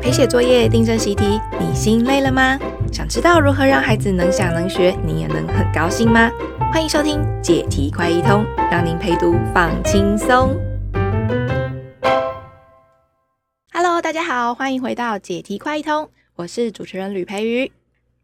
陪写作业、订正习题，你心累了吗？想知道如何让孩子能想能学，你也能很高兴吗？欢迎收听解题快一通，让您陪读放轻松。Hello，大家好，欢迎回到解题快一通，我是主持人吕培瑜。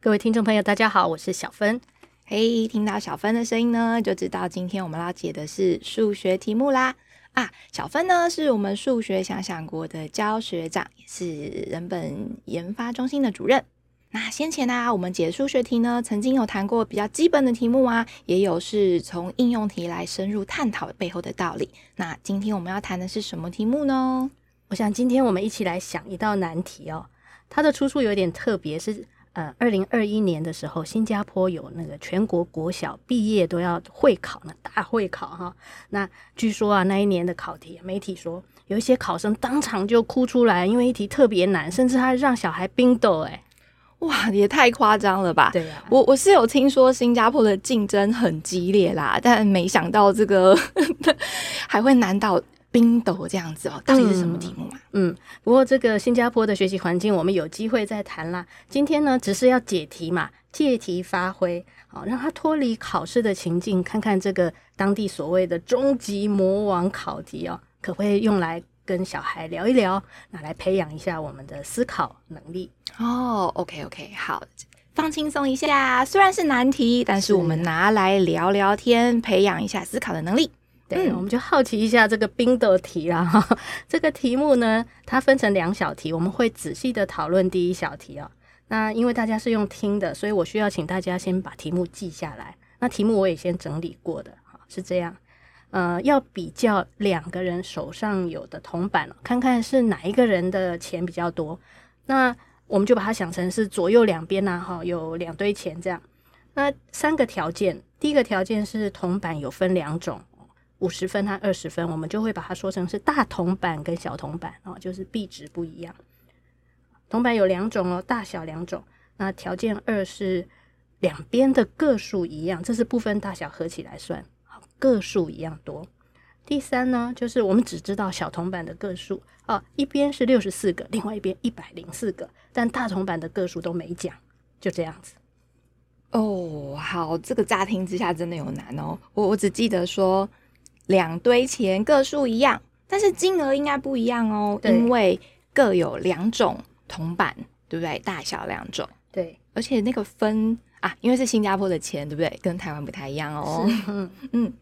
各位听众朋友，大家好，我是小芬。嘿，听到小芬的声音呢，就知道今天我们要解的是数学题目啦。啊，小芬呢是我们数学想想国的教学长，也是人本研发中心的主任。那先前呢、我们解数学题呢，曾经有谈过比较基本的题目啊，也有是从应用题来深入探讨背后的道理。那今天我们要谈的是什么题目呢？我想今天我们一起来想一道难题哦，它的出处有点特别，是。呃，二零二一年的时候，新加坡有那个全国国小毕业都要会考呢，大会考哈。那据说啊，那一年的考题，媒体说有一些考生当场就哭出来，因为一题特别难，甚至他让小孩冰斗。哎，哇，也太夸张了吧？对呀、啊，我我是有听说新加坡的竞争很激烈啦，但没想到这个 还会难到。冰斗这样子哦，到底是什么题目啊？嗯，嗯，不过这个新加坡的学习环境，我们有机会再谈啦。今天呢，只是要解题嘛，借题发挥，好，让他脱离考试的情境，看看这个当地所谓的终极魔王考题哦，可不可以用来跟小孩聊一聊，拿来培养一下我们的思考能力哦。OK OK，好，放轻松一下，虽然是难题，但是我们拿来聊聊天，培养一下思考的能力。对，我们就好奇一下这个冰的题啦。哈，这个题目呢，它分成两小题，我们会仔细的讨论第一小题哦。那因为大家是用听的，所以我需要请大家先把题目记下来。那题目我也先整理过的，哈，是这样。呃，要比较两个人手上有的铜板，看看是哪一个人的钱比较多。那我们就把它想成是左右两边呢，哈，有两堆钱这样。那三个条件，第一个条件是铜板有分两种。五十分和二十分，我们就会把它说成是大铜板跟小铜板哦，就是币值不一样。铜板有两种哦，大小两种。那条件二是两边的个数一样，这是部分大小合起来算，个数一样多。第三呢，就是我们只知道小铜板的个数哦，一边是六十四个，另外一边一百零四个，但大铜板的个数都没讲，就这样子。哦，好，这个乍听之下真的有难哦。我我只记得说。两堆钱个数一样，但是金额应该不一样哦，因为各有两种铜板，对不对？大小两种，对，而且那个分啊，因为是新加坡的钱，对不对？跟台湾不太一样哦。嗯嗯。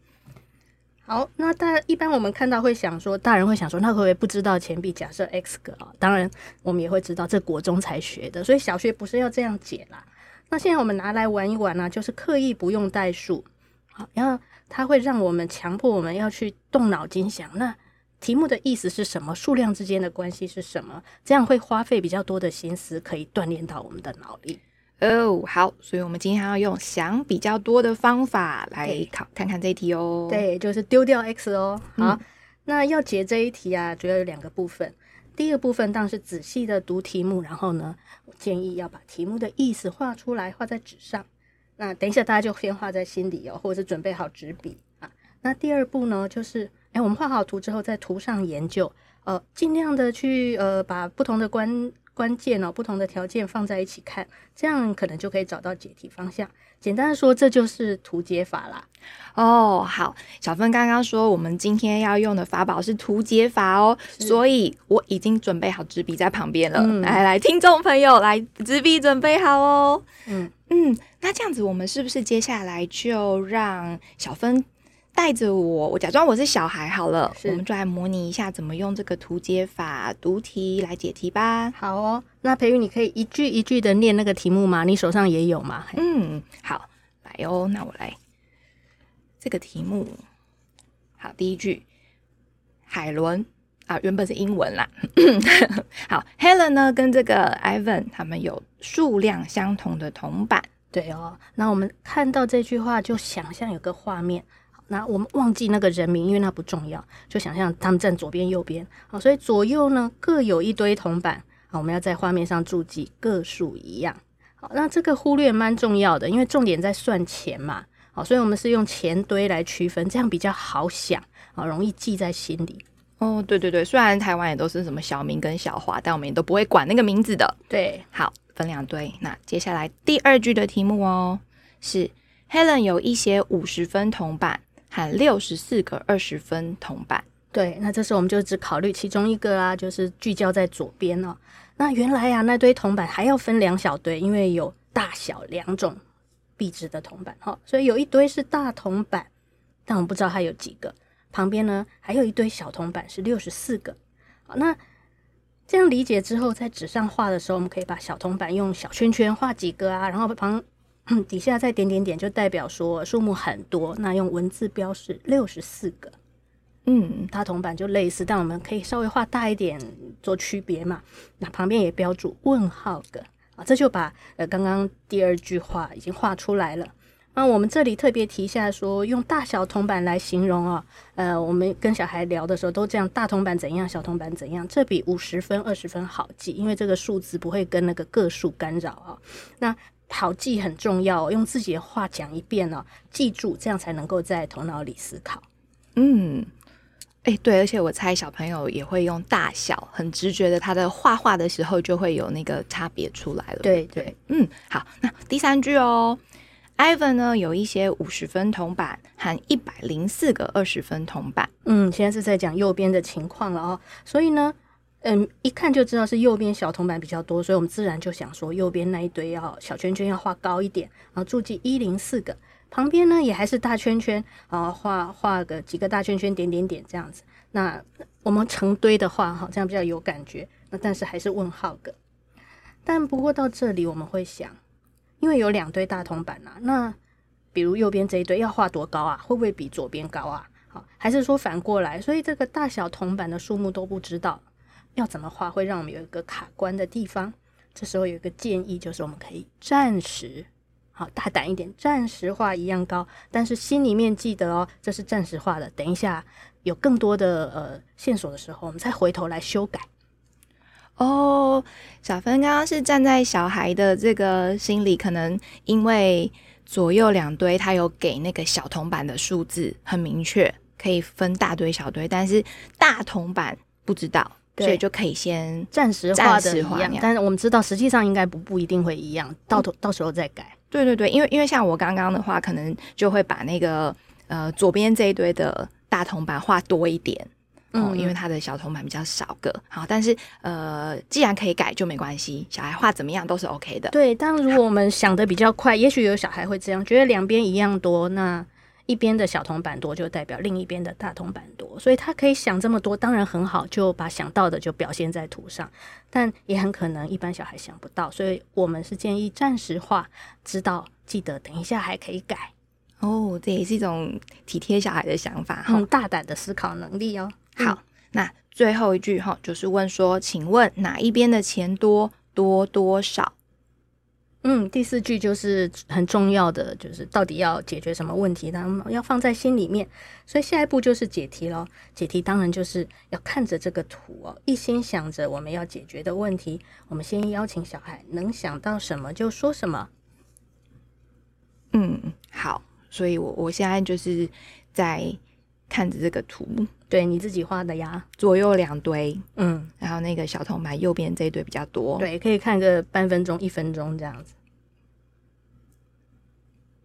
好，那大家一般我们看到会想说，大人会想说，那会不会不知道钱币假设 x 个啊？当然，我们也会知道，这国中才学的，所以小学不是要这样解啦。那现在我们拿来玩一玩呢、啊，就是刻意不用代数，好，然后。它会让我们强迫我们要去动脑筋想，那题目的意思是什么？数量之间的关系是什么？这样会花费比较多的心思，可以锻炼到我们的脑力。哦，好，所以我们今天要用想比较多的方法来考，看看这一题哦。对，就是丢掉 x 哦。好，嗯、那要解这一题啊，主要有两个部分。第一个部分当然是仔细的读题目，然后呢，我建议要把题目的意思画出来，画在纸上。那等一下，大家就先画在心里哦，或者是准备好纸笔啊。那第二步呢，就是哎，我们画好图之后，在图上研究，呃，尽量的去呃，把不同的关关键哦，不同的条件放在一起看，这样可能就可以找到解题方向。简单的说，这就是图解法啦。哦，好，小芬刚刚说我们今天要用的法宝是图解法哦，所以我已经准备好纸笔在旁边了。嗯、来来，听众朋友，来纸笔准备好哦。嗯嗯，那这样子，我们是不是接下来就让小芬带着我，我假装我是小孩好了，我们就来模拟一下怎么用这个图解法读题来解题吧。好哦，那培瑜，你可以一句一句的念那个题目吗？你手上也有吗？嗯，好，来哦，那我来这个题目。好，第一句，海伦啊，原本是英文啦。好，Helen 呢跟这个 Ivan 他们有数量相同的铜板。对哦，那我们看到这句话就想象有个画面。那我们忘记那个人名，因为那不重要，就想象他们站左边、右边，好，所以左右呢各有一堆铜板，好，我们要在画面上注记个数一样，好，那这个忽略蛮重要的，因为重点在算钱嘛，好，所以我们是用钱堆来区分，这样比较好想，好，容易记在心里。哦，对对对，虽然台湾也都是什么小明跟小华，但我们也都不会管那个名字的。对，好，分两堆。那接下来第二句的题目哦，是 Helen 有一些五十分铜板和六十四个二十分铜板。对，那这时候我们就只考虑其中一个啊，就是聚焦在左边哦。那原来啊，那堆铜板还要分两小堆，因为有大小两种币值的铜板哈，所以有一堆是大铜板，但我们不知道它有几个。旁边呢，还有一堆小铜板是六十四个。好，那这样理解之后，在纸上画的时候，我们可以把小铜板用小圈圈画几个啊，然后旁底下再点点点，就代表说数目很多。那用文字标示六十四个。嗯，大铜板就类似，但我们可以稍微画大一点做区别嘛。那旁边也标注问号个啊，这就把呃刚刚第二句话已经画出来了。那我们这里特别提一下说，用大小铜板来形容啊，呃，我们跟小孩聊的时候都这样，大铜板怎样，小铜板怎样，这比五十分、二十分好记，因为这个数字不会跟那个个数干扰啊。那好记很重要，用自己的话讲一遍哦，记住，这样才能够在头脑里思考。嗯。哎，对，而且我猜小朋友也会用大小，很直觉的，他的画画的时候就会有那个差别出来了。对对，嗯，好，那第三句哦，Ivan 呢有一些五十分铜板和一百零四个二十分铜板。嗯，现在是在讲右边的情况了哦，所以呢，嗯，一看就知道是右边小铜板比较多，所以我们自然就想说右边那一堆要小圈圈要画高一点，然后注记一零四个。旁边呢也还是大圈圈啊，画画个几个大圈圈，点点点这样子。那我们成堆的画，哈，这样比较有感觉。那但是还是问号个。但不过到这里我们会想，因为有两堆大铜板啊，那比如右边这一堆要画多高啊？会不会比左边高啊？好，还是说反过来？所以这个大小铜板的数目都不知道，要怎么画会让我们有一个卡关的地方。这时候有一个建议，就是我们可以暂时。好，大胆一点，暂时画一样高，但是心里面记得哦，这是暂时画的。等一下有更多的呃线索的时候，我们再回头来修改。哦，小芬刚刚是站在小孩的这个心里，可能因为左右两堆他有给那个小铜板的数字很明确，可以分大堆小堆，但是大铜板不知道。所以就可以先暂时画的一样，但是我们知道实际上应该不不一定会一样，到头到时候再改。对对对，因为因为像我刚刚的话，可能就会把那个呃左边这一堆的大铜板画多一点，嗯，嗯，因为它的小铜板比较少个。好，但是呃既然可以改就没关系，小孩画怎么样都是 OK 的。对，但如果我们想的比较快，也许有小孩会这样觉得两边一样多，那。一边的小铜板多，就代表另一边的大铜板多，所以他可以想这么多，当然很好，就把想到的就表现在图上。但也很可能一般小孩想不到，所以我们是建议暂时画，知道记得等一下还可以改。哦，这也是一种体贴小孩的想法，很大胆的思考能力哦。好，嗯、那最后一句哈，就是问说，请问哪一边的钱多多多少？嗯，第四句就是很重要的，就是到底要解决什么问题，那要放在心里面。所以下一步就是解题喽。解题当然就是要看着这个图哦，一心想着我们要解决的问题。我们先邀请小孩能想到什么就说什么。嗯，好。所以我我现在就是在看着这个图，对你自己画的呀，左右两堆，嗯，然后那个小铜板右边这一堆比较多，对，可以看个半分钟、一分钟这样子。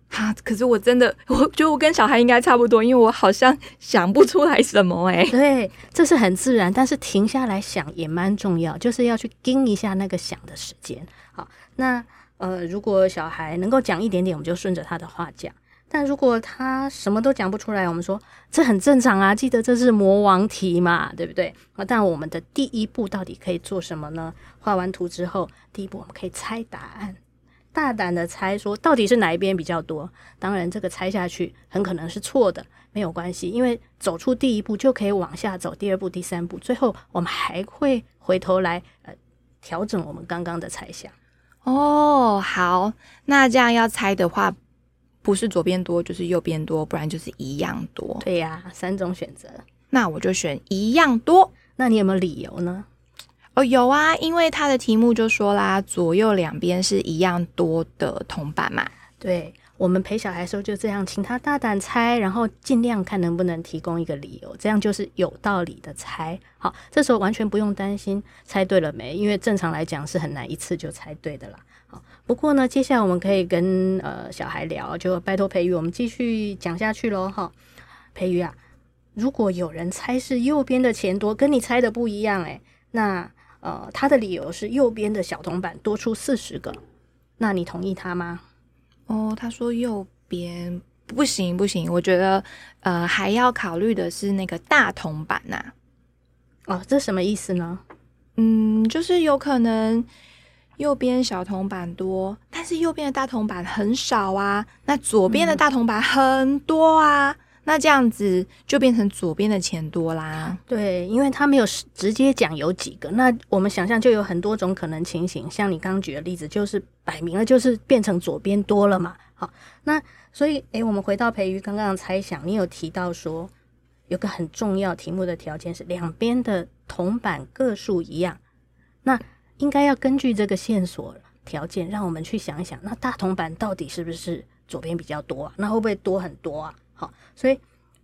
哈，可是我真的，我觉得我跟小孩应该差不多，因为我好像想不出来什么哎。对，这是很自然，但是停下来想也蛮重要，就是要去盯一下那个想的时间。好，那呃，如果小孩能够讲一点点，我们就顺着他的话讲。但如果他什么都讲不出来，我们说这很正常啊，记得这是魔王题嘛，对不对？啊，但我们的第一步到底可以做什么呢？画完图之后，第一步我们可以猜答案，大胆的猜说到底是哪一边比较多。当然，这个猜下去很可能是错的，没有关系，因为走出第一步就可以往下走，第二步、第三步，最后我们还会回头来呃调整我们刚刚的猜想。哦，好，那这样要猜的话。不是左边多就是右边多，不然就是一样多。对呀，三种选择，那我就选一样多。那你有没有理由呢？哦，有啊，因为他的题目就说啦，左右两边是一样多的铜板嘛。对，我们陪小孩的时候就这样，请他大胆猜，然后尽量看能不能提供一个理由，这样就是有道理的猜。好，这时候完全不用担心猜对了没，因为正常来讲是很难一次就猜对的啦。好，不过呢，接下来我们可以跟呃小孩聊，就拜托培育，我们继续讲下去喽。哈，培育啊，如果有人猜是右边的钱多，跟你猜的不一样，诶，那呃他的理由是右边的小铜板多出四十个，那你同意他吗？哦，他说右边不行不行，我觉得呃还要考虑的是那个大铜板呐、啊。哦，这什么意思呢？嗯，就是有可能右边小铜板多，但是右边的大铜板很少啊。那左边的大铜板很多啊，嗯、那这样子就变成左边的钱多啦。对，因为他没有直接讲有几个，那我们想象就有很多种可能情形。像你刚刚举的例子，就是。摆明了就是变成左边多了嘛，好，那所以诶，我们回到培瑜刚刚的猜想，你有提到说有个很重要题目的条件是两边的铜板个数一样，那应该要根据这个线索条件，让我们去想一想，那大铜板到底是不是左边比较多啊？那会不会多很多啊？好，所以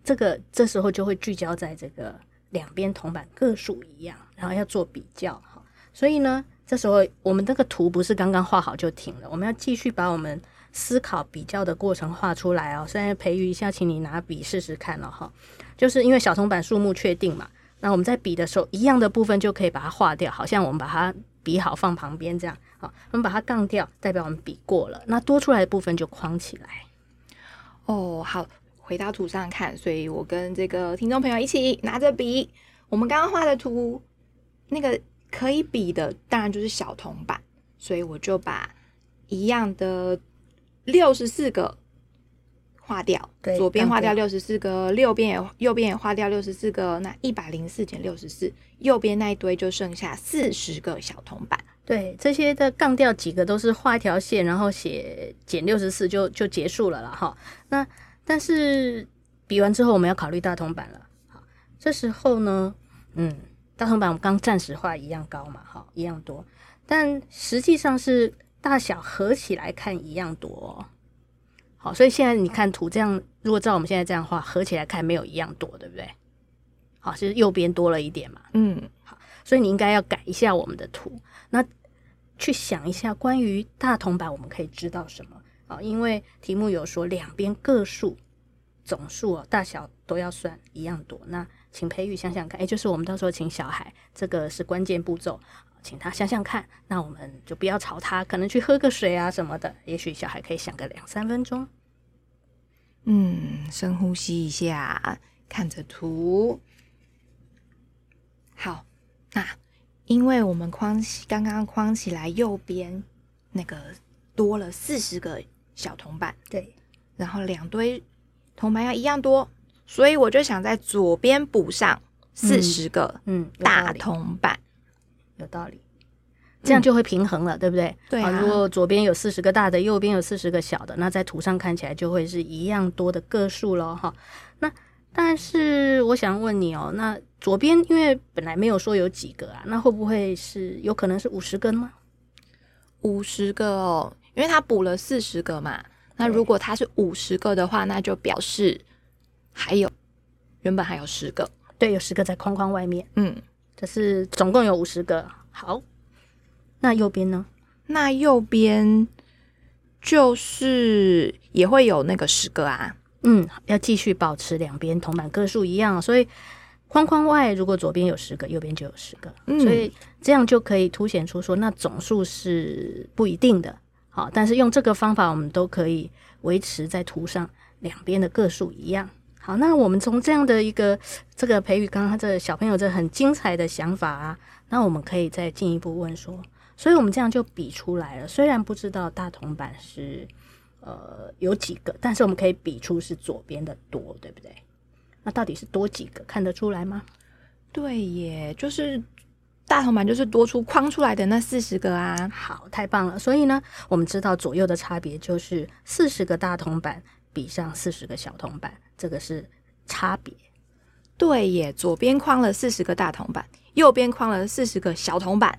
这个这时候就会聚焦在这个两边铜板个数一样，然后要做比较，好，所以呢。这时候，我们这个图不是刚刚画好就停了，我们要继续把我们思考比较的过程画出来哦。现在培育一下，请你拿笔试试看了哈。就是因为小铜板数目确定嘛，那我们在比的时候，一样的部分就可以把它划掉，好像我们把它比好放旁边这样。好，我们把它杠掉，代表我们比过了。那多出来的部分就框起来。哦，好，回到图上看。所以我跟这个听众朋友一起拿着笔，我们刚刚画的图那个。可以比的当然就是小铜板，所以我就把一样的六十四个划掉，对，左边划掉六十四个，右边也右边也划掉六十四个，那一百零四减六十四，右边那一堆就剩下四十个小铜板。对，这些的杠掉几个都是画一条线，然后写减六十四就就结束了了哈。那但是比完之后我们要考虑大铜板了，好，这时候呢，嗯。大铜板我们刚暂时画一样高嘛，哈，一样多，但实际上是大小合起来看一样多哦，好，所以现在你看图这样，如果照我们现在这样画，合起来看没有一样多，对不对？好，是右边多了一点嘛，嗯，好，所以你应该要改一下我们的图，那去想一下关于大铜板我们可以知道什么啊？因为题目有说两边个数总数哦，大小都要算一样多，那。请培育想想看，哎，就是我们到时候请小孩，这个是关键步骤，请他想想看。那我们就不要吵他，可能去喝个水啊什么的。也许小孩可以想个两三分钟。嗯，深呼吸一下，看着图。好，那因为我们框起刚刚框起来右边那个多了四十个小铜板，对，然后两堆铜板要一样多。所以我就想在左边补上四十个嗯大铜板，有道理，这样就会平衡了，嗯、对不对？对啊。如果左边有四十个大的，右边有四十个小的，那在图上看起来就会是一样多的个数喽，哈。那但是我想问你哦，那左边因为本来没有说有几个啊，那会不会是有可能是五十根吗？五十个哦，因为他补了四十个嘛。那如果他是五十个的话，那就表示。还有，原本还有十个，对，有十个在框框外面。嗯，这是总共有五十个。好，那右边呢？那右边就是也会有那个十个啊。嗯，要继续保持两边铜板个数一样，所以框框外如果左边有十个，右边就有十个。嗯，所以这样就可以凸显出说，那总数是不一定的。好，但是用这个方法，我们都可以维持在图上两边的个数一样。好，那我们从这样的一个这个培育，刚刚他这个小朋友这很精彩的想法啊，那我们可以再进一步问说，所以我们这样就比出来了。虽然不知道大铜板是呃有几个，但是我们可以比出是左边的多，对不对？那到底是多几个，看得出来吗？对耶，就是大铜板就是多出框出来的那四十个啊。好，太棒了。所以呢，我们知道左右的差别就是四十个大铜板比上四十个小铜板。这个是差别，对耶，左边框了四十个大铜板，右边框了四十个小铜板，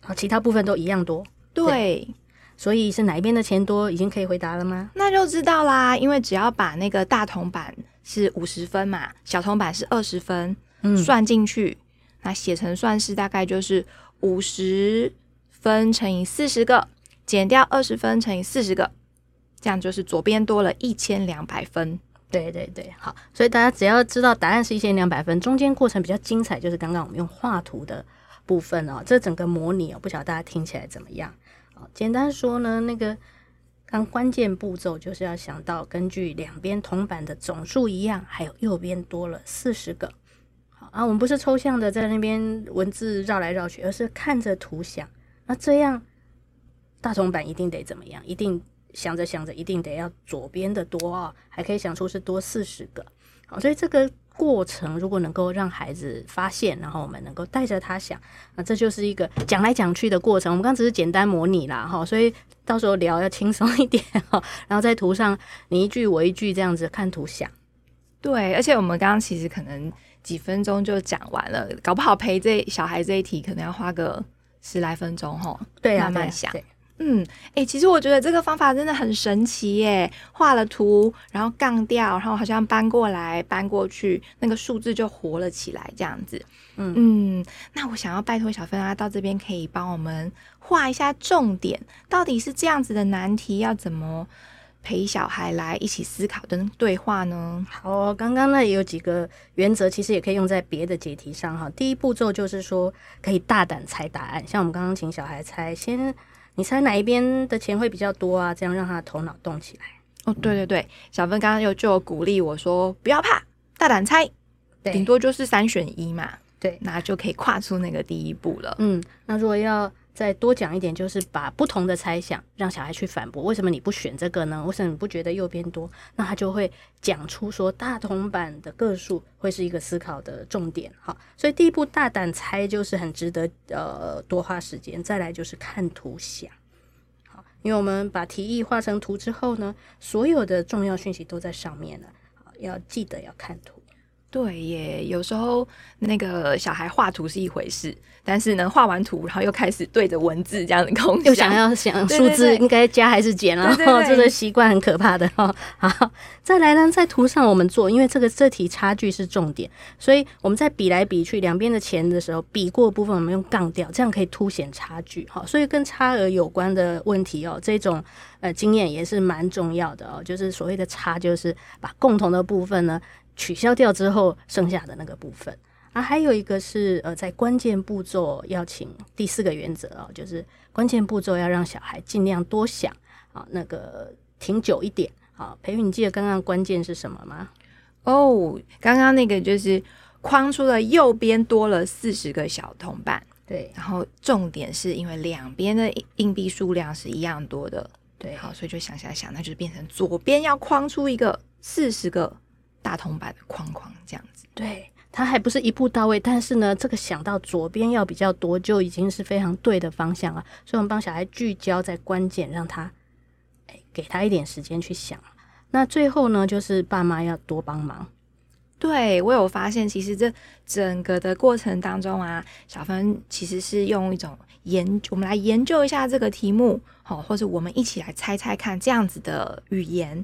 好，其他部分都一样多。对，对，所以是哪一边的钱多？已经可以回答了吗？那就知道啦，因为只要把那个大铜板是五十分嘛，小铜板是二十分，嗯，算进去，那写成算式大概就是五十分乘以四十个，减掉二十分乘以四十个，这样就是左边多了一千两百分。对对对，好，所以大家只要知道答案是一千两百分，中间过程比较精彩，就是刚刚我们用画图的部分哦，这整个模拟哦，不晓得大家听起来怎么样？哦，简单说呢，那个刚关键步骤就是要想到根据两边铜板的总数一样，还有右边多了四十个。好啊，我们不是抽象的在那边文字绕来绕去，而是看着图想，那这样大铜板一定得怎么样？一定。想着想着，一定得要左边的多啊、哦，还可以想出是多四十个。好，所以这个过程如果能够让孩子发现，然后我们能够带着他想，那这就是一个讲来讲去的过程。我们刚只是简单模拟啦，哈，所以到时候聊要轻松一点哈。然后在图上你一句我一句这样子看图想。对，而且我们刚刚其实可能几分钟就讲完了，搞不好陪这小孩这一题可能要花个十来分钟哈。对啊，慢慢想。嗯，哎、欸，其实我觉得这个方法真的很神奇耶！画了图，然后杠掉，然后好像搬过来搬过去，那个数字就活了起来，这样子。嗯嗯，那我想要拜托小芬啊，到这边可以帮我们画一下重点，到底是这样子的难题要怎么陪小孩来一起思考跟对话呢？好，刚刚呢也有几个原则，其实也可以用在别的解题上哈。第一步骤就是说，可以大胆猜答案，像我们刚刚请小孩猜，先。你猜哪一边的钱会比较多啊？这样让他的头脑动起来。哦，对对对，小芬刚刚又就有鼓励我说：“不要怕，大胆猜，顶多就是三选一嘛。”对，那就可以跨出那个第一步了。嗯，那如果要。再多讲一点，就是把不同的猜想让小孩去反驳。为什么你不选这个呢？为什么你不觉得右边多？那他就会讲出说大铜板的个数会是一个思考的重点。好，所以第一步大胆猜就是很值得呃多花时间。再来就是看图想。好，因为我们把题意画成图之后呢，所有的重要讯息都在上面了。要记得要看图。对耶，有时候那个小孩画图是一回事，但是呢，画完图然后又开始对着文字这样的空想，又想要想数字应该加还是减啊？对对对，这个习惯很可怕的哈。好，再来呢，在图上我们做，因为这个这题差距是重点，所以我们在比来比去两边的钱的时候，比过部分我们用杠掉，这样可以凸显差距。哈，所以跟差额有关的问题哦，这种呃经验也是蛮重要的哦。就是所谓的差，就是把共同的部分呢。取消掉之后剩下的那个部分啊，还有一个是呃，在关键步骤要请第四个原则哦，就是关键步骤要让小孩尽量多想啊，那个停久一点啊。培育，你记得刚刚关键是什么吗？哦，刚刚那个就是框出了右边多了四十个小铜板，对，然后重点是因为两边的硬币数量是一样多的，对，好，所以就想想想，那就是变成左边要框出一个四十个。大铜板的框框这样子，对，它还不是一步到位，但是呢，这个想到左边要比较多，就已经是非常对的方向了。所以，我们帮小孩聚焦在关键，让他，哎，给他一点时间去想。那最后呢，就是爸妈要多帮忙。对，我有发现，其实这整个的过程当中啊，小芬其实是用一种研，我们来研究一下这个题目，好，或者我们一起来猜猜看这样子的语言。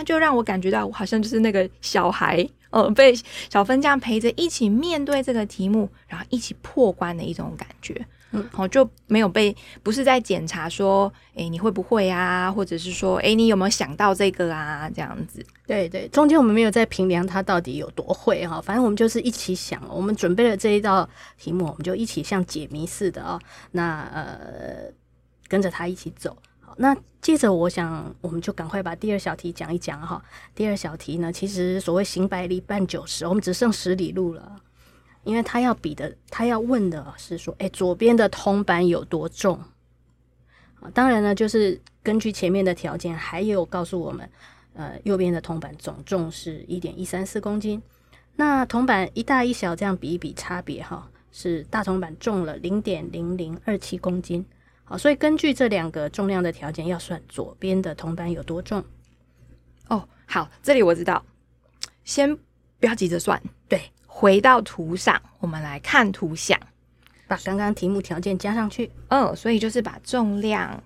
那就让我感觉到，我好像就是那个小孩，呃，被小芬这样陪着一起面对这个题目，然后一起破关的一种感觉。嗯，好，就没有被不是在检查说，哎，你会不会啊？或者是说，哎，你有没有想到这个啊？这样子。对对，中间我们没有在评量他到底有多会哈，反正我们就是一起想。我们准备了这一道题目，我们就一起像解谜似的哦。那呃，跟着他一起走。那接着，我想我们就赶快把第二小题讲一讲哈。第二小题呢，其实所谓行百里半九十，我们只剩十里路了。因为他要比的，他要问的是说，哎，左边的铜板有多重？啊，当然呢，就是根据前面的条件，还有告诉我们，呃，右边的铜板总重是一点一三四公斤。那铜板一大一小这样比一比，差别哈，是大铜板重了零点零零二七公斤。好，所以根据这两个重量的条件，要算左边的铜板有多重。哦，好，这里我知道，先不要急着算，对，回到图上，我们来看图像，把刚刚题目条件加上去。嗯，所以就是把重量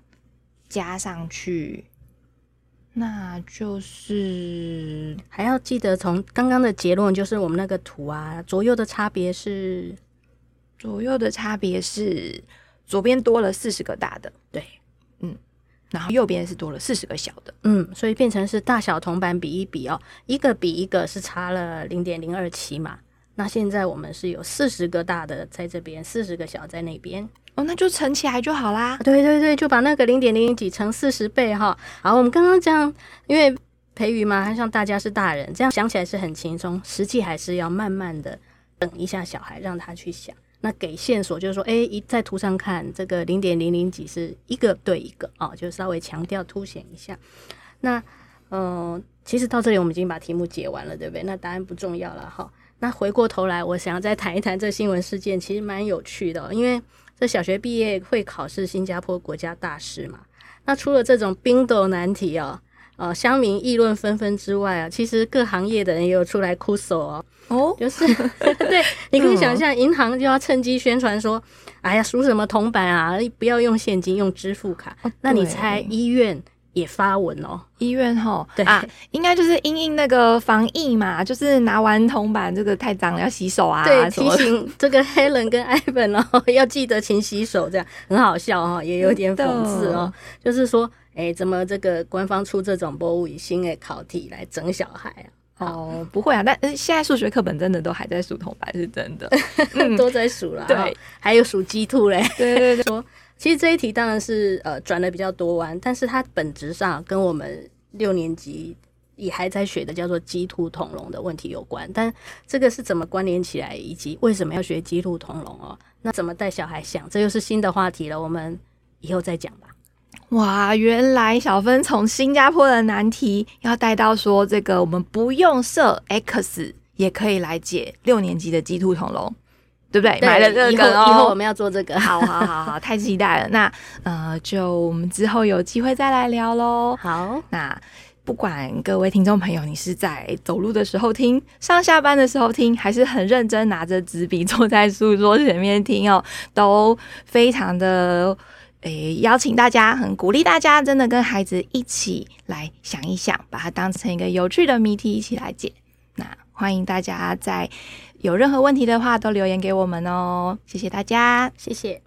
加上去，那就是还要记得从刚刚的结论，就是我们那个图啊，左右的差别是，左右的差别是左边多了四十个大的，对，嗯，然后右边是多了四十个小的，嗯，所以变成是大小铜板比一比哦，一个比一个是差了零点零二七嘛。那现在我们是有四十个大的在这边，四十个小在那边哦，那就乘起来就好啦。对对对，就把那个零点零零几乘四十倍哈。好，我们刚刚这样，因为培育嘛，还像大家是大人，这样想起来是很轻松，实际还是要慢慢的等一下小孩，让他去想。那给线索就是说，哎，一在图上看这个零点零零几是一个对一个哦，就稍微强调凸显一下。那嗯、呃，其实到这里我们已经把题目解完了，对不对？那答案不重要了哈。那回过头来，我想要再谈一谈这新闻事件，其实蛮有趣的，因为这小学毕业会考试新加坡国家大事嘛。那除了这种冰斗难题哦，呃，乡民议论纷纷之外啊，其实各行业的人也有出来哭诉哦。哦，就是 对，你可以想象，银行就要趁机宣传说：“哎呀，数什么铜板啊，不要用现金，用支付卡。哦”那你猜医院？也发文哦，医院吼，对啊，应该就是因应那个防疫嘛，就是拿完铜板这个太脏了，要洗手啊。对，提醒这个 Helen 跟 Ivan 哦，要记得勤洗手，这样很好笑哈，也有点讽刺哦。就是说，哎，怎么这个官方出这种博物新的考题来整小孩啊？哦，不会啊，但现在数学课本真的都还在数铜板，是真的，都在数了。对，还有数鸡兔嘞。对对对，说。其实这一题当然是呃转的比较多弯，但是它本质上跟我们六年级也还在学的叫做鸡兔同笼的问题有关。但这个是怎么关联起来，以及为什么要学鸡兔同笼哦？那怎么带小孩想，这又是新的话题了。我们以后再讲吧。哇，原来小芬从新加坡的难题要带到说这个，我们不用设 x 也可以来解六年级的鸡兔同笼。对不对？对买了这个，以后，以后我们要做这个，好好好好，太期待了。那呃，就我们之后有机会再来聊喽。好，那不管各位听众朋友，你是在走路的时候听，上下班的时候听，还是很认真拿着纸笔坐在书桌前面听哦，都非常的诶，邀请大家，很鼓励大家，真的跟孩子一起来想一想，把它当成一个有趣的谜题，一起来解。那欢迎大家在。有任何问题的话，都留言给我们哦。谢谢大家，谢谢。